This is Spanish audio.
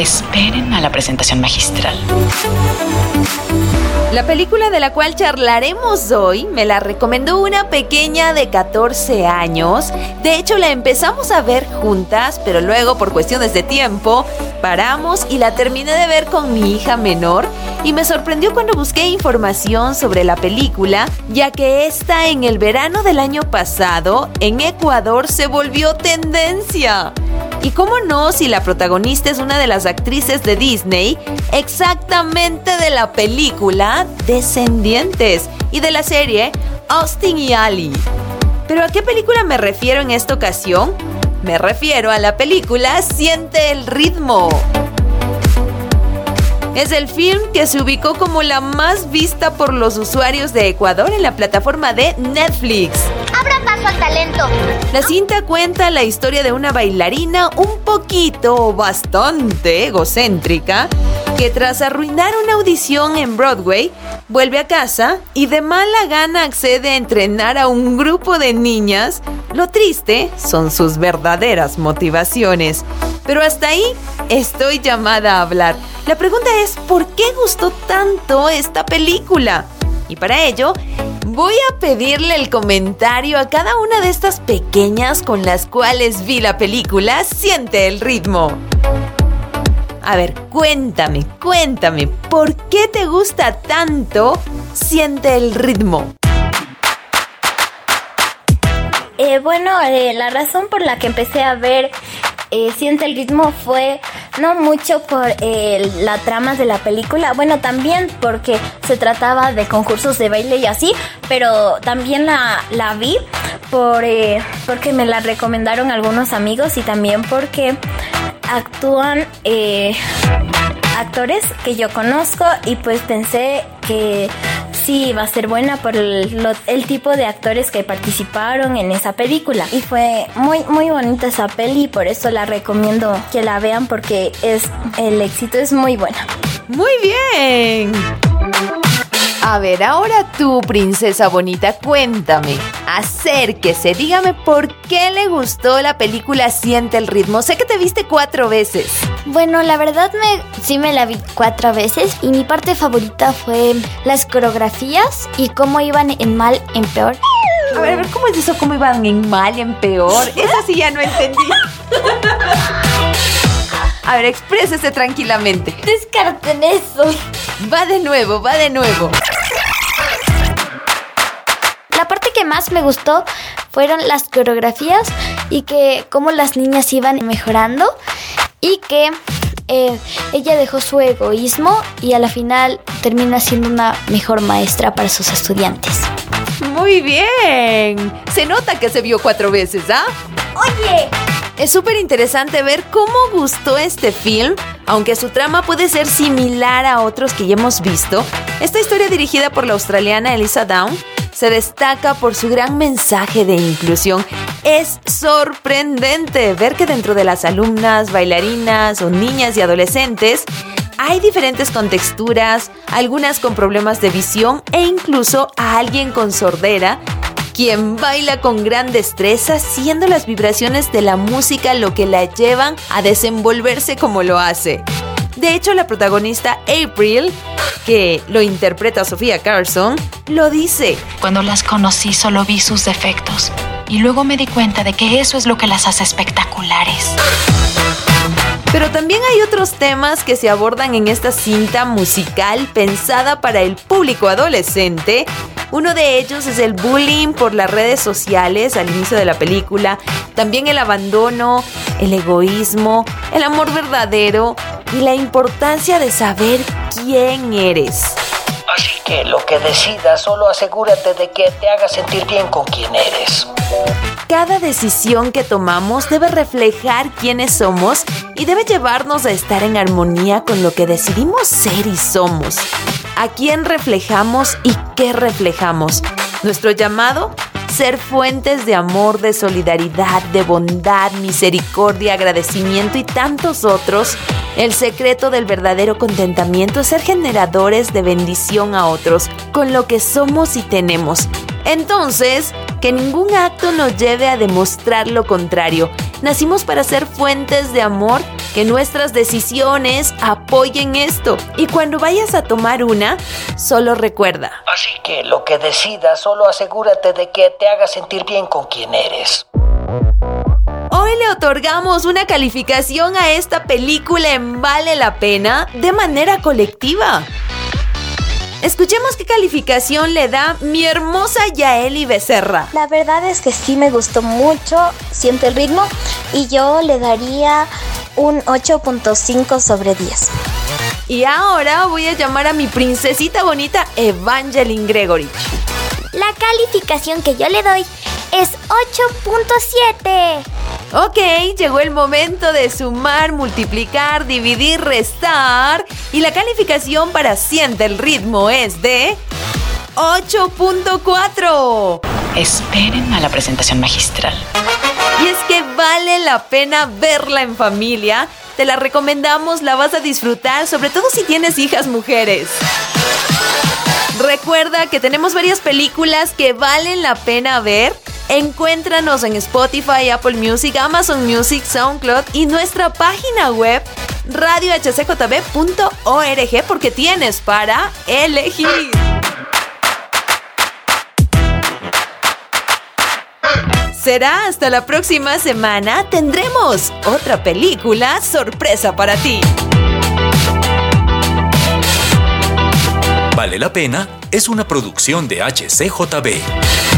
Esperen a la presentación magistral. La película de la cual charlaremos hoy me la recomendó una pequeña de 14 años. De hecho, la empezamos a ver juntas, pero luego por cuestiones de tiempo paramos y la terminé de ver con mi hija menor y me sorprendió cuando busqué información sobre la película, ya que esta en el verano del año pasado en Ecuador se volvió tendencia. Y cómo no, si la protagonista es una de las actrices de Disney, exactamente de la película Descendientes y de la serie Austin y Ali. ¿Pero a qué película me refiero en esta ocasión? Me refiero a la película Siente el ritmo. Es el film que se ubicó como la más vista por los usuarios de Ecuador en la plataforma de Netflix. Abra talento. La cinta cuenta la historia de una bailarina un poquito bastante egocéntrica que tras arruinar una audición en Broadway, vuelve a casa y de mala gana accede a entrenar a un grupo de niñas. Lo triste son sus verdaderas motivaciones. Pero hasta ahí estoy llamada a hablar. La pregunta es, ¿por qué gustó tanto esta película? Y para ello, voy a pedirle el comentario a cada una de estas pequeñas con las cuales vi la película Siente el ritmo. A ver, cuéntame, cuéntame, ¿por qué te gusta tanto Siente el ritmo? Eh, bueno, eh, la razón por la que empecé a ver eh, Siente el ritmo fue no mucho por eh, la trama de la película, bueno, también porque se trataba de concursos de baile y así, pero también la, la vi por, eh, porque me la recomendaron algunos amigos y también porque actúan eh, actores que yo conozco y pues pensé que sí va a ser buena por el, tipo de actores que participaron en esa película. Y fue muy, muy bonita esa peli y por eso la recomiendo que la vean porque es, el éxito es muy bueno. Muy bien. A ver, ahora tú, princesa bonita, cuéntame, acérquese, dígame por qué le gustó la película Siente el ritmo. Sé que te viste cuatro veces. Bueno, la verdad me sí me la vi cuatro veces y mi parte favorita fue las coreografías y cómo iban en mal en peor. A ver, a ver, ¿cómo es eso? ¿Cómo iban en mal en peor? Esa sí ya no entendí. A ver, exprésese tranquilamente. Descarten eso. Va de nuevo, va de nuevo. Más me gustó fueron las coreografías y que cómo las niñas iban mejorando y que eh, ella dejó su egoísmo y a la final termina siendo una mejor maestra para sus estudiantes. Muy bien. Se nota que se vio cuatro veces, ¿ah? Oye. Es súper interesante ver cómo gustó este film, aunque su trama puede ser similar a otros que ya hemos visto. Esta historia dirigida por la australiana Elisa Down se destaca por su gran mensaje de inclusión. Es sorprendente ver que dentro de las alumnas, bailarinas o niñas y adolescentes hay diferentes contexturas, algunas con problemas de visión e incluso a alguien con sordera quien baila con gran destreza, siendo las vibraciones de la música lo que la llevan a desenvolverse como lo hace. De hecho, la protagonista April, que lo interpreta Sofía Carson, lo dice. Cuando las conocí solo vi sus defectos y luego me di cuenta de que eso es lo que las hace espectaculares. Pero también hay otros temas que se abordan en esta cinta musical pensada para el público adolescente. Uno de ellos es el bullying por las redes sociales al inicio de la película, también el abandono, el egoísmo, el amor verdadero y la importancia de saber quién eres. Así que lo que decidas, solo asegúrate de que te haga sentir bien con quien eres. Cada decisión que tomamos debe reflejar quiénes somos y debe llevarnos a estar en armonía con lo que decidimos ser y somos. ¿A quién reflejamos y qué reflejamos? Nuestro llamado ser fuentes de amor, de solidaridad, de bondad, misericordia, agradecimiento y tantos otros. El secreto del verdadero contentamiento es ser generadores de bendición a otros con lo que somos y tenemos. Entonces, que ningún acto nos lleve a demostrar lo contrario. Nacimos para ser fuentes de amor que nuestras decisiones apoyen esto. Y cuando vayas a tomar una, solo recuerda. Así que lo que decidas, solo asegúrate de que te haga sentir bien con quien eres. Hoy le otorgamos una calificación a esta película en Vale la Pena de manera colectiva. Escuchemos qué calificación le da mi hermosa Yaeli Becerra. La verdad es que sí me gustó mucho, siente el ritmo y yo le daría un 8.5 sobre 10. Y ahora voy a llamar a mi princesita bonita Evangeline Gregory. La calificación que yo le doy es 8.7. Ok, llegó el momento de sumar, multiplicar, dividir, restar. Y la calificación para Siente el ritmo es de 8.4. Esperen a la presentación magistral. Y es que vale la pena verla en familia. Te la recomendamos, la vas a disfrutar, sobre todo si tienes hijas mujeres. Recuerda que tenemos varias películas que valen la pena ver Encuéntranos en Spotify, Apple Music, Amazon Music, SoundCloud y nuestra página web radiohcjb.org porque tienes para elegir. Será hasta la próxima semana. Tendremos otra película sorpresa para ti. Vale la pena es una producción de HCJB.